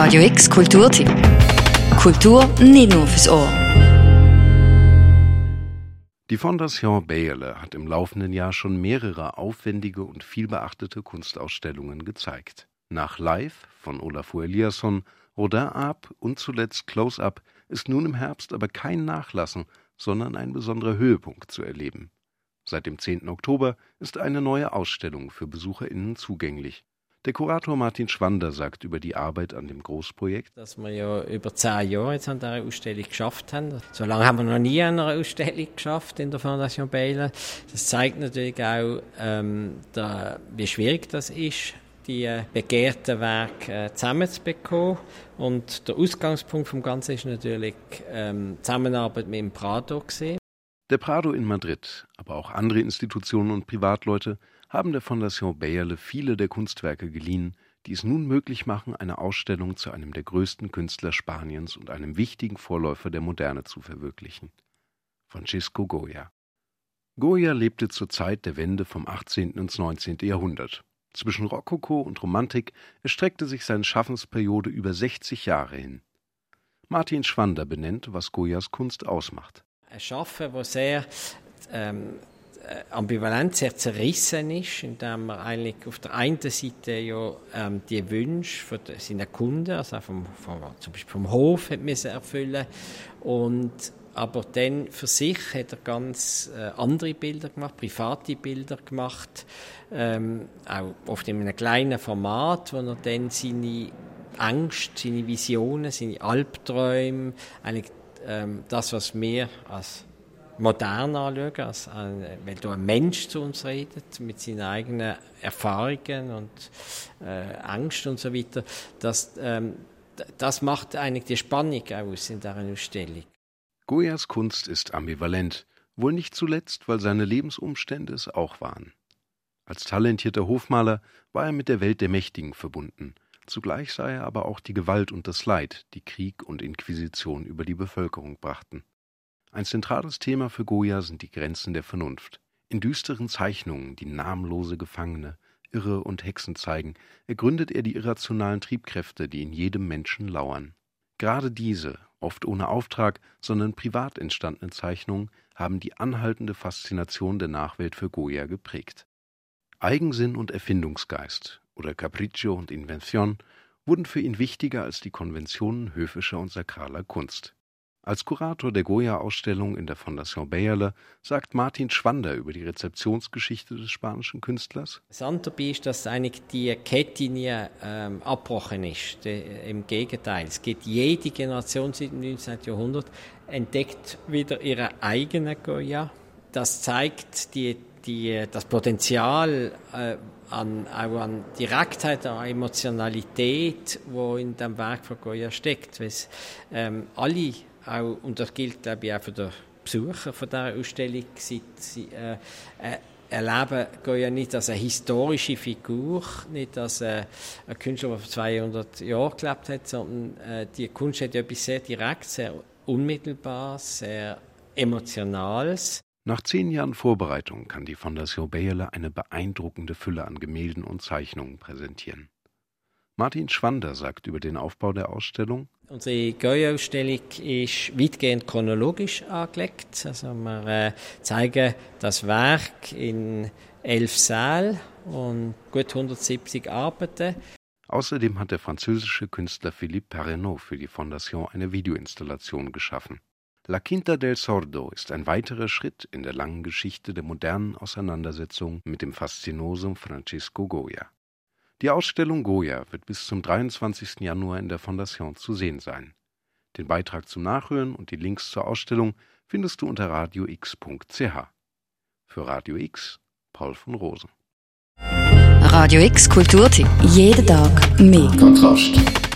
Radio X Kulturtipp. Kultur nicht nur fürs Ohr. Die Fondation Bayerle hat im laufenden Jahr schon mehrere aufwendige und vielbeachtete Kunstausstellungen gezeigt. Nach Live von Olafur Eliasson, Rodin Ab und zuletzt Close Up ist nun im Herbst aber kein Nachlassen, sondern ein besonderer Höhepunkt zu erleben. Seit dem 10. Oktober ist eine neue Ausstellung für BesucherInnen zugänglich. Der Kurator Martin Schwander sagt über die Arbeit an dem Großprojekt, dass wir ja über zehn Jahre jetzt an dieser Ausstellung geschafft haben. So lange haben wir noch nie an einer Ausstellung geschafft in der Fondation Baylor. Das zeigt natürlich auch, ähm, da, wie schwierig das ist, die begehrten Werke äh, zusammenzubekommen. Und der Ausgangspunkt vom Ganzen ist natürlich ähm, Zusammenarbeit mit dem Prado. Der Prado in Madrid, aber auch andere Institutionen und Privatleute haben der Fondation Bayerle viele der Kunstwerke geliehen, die es nun möglich machen, eine Ausstellung zu einem der größten Künstler Spaniens und einem wichtigen Vorläufer der Moderne zu verwirklichen. Francisco Goya. Goya lebte zur Zeit der Wende vom 18. ins 19. Jahrhundert. Zwischen Rokoko und Romantik erstreckte sich seine Schaffensperiode über 60 Jahre hin. Martin Schwander benennt, was Goyas Kunst ausmacht. Ein Schaffen, das sehr ähm, äh, ambivalent, sehr zerrissen ist, indem man eigentlich auf der einen Seite ja ähm, die Wünsche von seinen Kunden, also vom, vom, zum Beispiel vom Hof, hat müssen erfüllen. Und aber dann für sich hat er ganz äh, andere Bilder gemacht, private Bilder gemacht, ähm, auch oft in einem kleinen Format, wo er dann seine Angst, seine Visionen, seine Albträume, eigentlich ähm, das, was wir als modern anschauen, als ein, weil da ein Mensch zu uns redet, mit seinen eigenen Erfahrungen und äh, Angst und so weiter, das, ähm, das macht eigentlich die Spannung aus in dieser Ausstellung. Goyas Kunst ist ambivalent, wohl nicht zuletzt, weil seine Lebensumstände es auch waren. Als talentierter Hofmaler war er mit der Welt der Mächtigen verbunden, zugleich sah er aber auch die Gewalt und das Leid, die Krieg und Inquisition über die Bevölkerung brachten. Ein zentrales Thema für Goya sind die Grenzen der Vernunft. In düsteren Zeichnungen, die namenlose Gefangene, Irre und Hexen zeigen, ergründet er die irrationalen Triebkräfte, die in jedem Menschen lauern. Gerade diese, oft ohne Auftrag, sondern privat entstandenen Zeichnungen haben die anhaltende Faszination der Nachwelt für Goya geprägt. Eigensinn und Erfindungsgeist oder Capriccio und Invention wurden für ihn wichtiger als die Konventionen höfischer und sakraler Kunst. Als Kurator der Goya-Ausstellung in der Fondation Bayerle sagt Martin Schwander über die Rezeptionsgeschichte des spanischen Künstlers. Das dabei ist, dass eigentlich die Kette nie ähm, abgebrochen ist. De, Im Gegenteil, es geht jede Generation seit dem 19. Jahrhundert entdeckt wieder ihre eigene Goya. Das zeigt die, die, das Potenzial äh, an, auch an Direktheit, an Emotionalität, wo in dem Werk von Goya steckt. Weil ähm, alle auch, und das gilt glaube ich auch für den Besucher von dieser Ausstellung, sie, sie äh, äh, erleben ja nicht als eine historische Figur, nicht als äh, ein Künstler, der vor 200 Jahren gelebt hat, sondern äh, die Kunst hat etwas sehr direkt, sehr unmittelbares, sehr emotionales. Nach zehn Jahren Vorbereitung kann die Fondation Bayerle eine beeindruckende Fülle an Gemälden und Zeichnungen präsentieren. Martin Schwander sagt über den Aufbau der Ausstellung. Unsere Goya-Ausstellung ist weitgehend chronologisch angelegt. Also wir äh, zeigen das Werk in elf Sälen und gut 170 Arbeiten. Außerdem hat der französische Künstler Philippe Perrenot für die Fondation eine Videoinstallation geschaffen. La Quinta del Sordo ist ein weiterer Schritt in der langen Geschichte der modernen Auseinandersetzung mit dem Faszinosum Francisco Goya. Die Ausstellung Goya wird bis zum 23. Januar in der Fondation zu sehen sein. Den Beitrag zum Nachhören und die Links zur Ausstellung findest du unter radiox.ch. Für Radio X, Paul von Rosen. Radio X Kulturtipp. Jeden Tag mehr. Kontrast.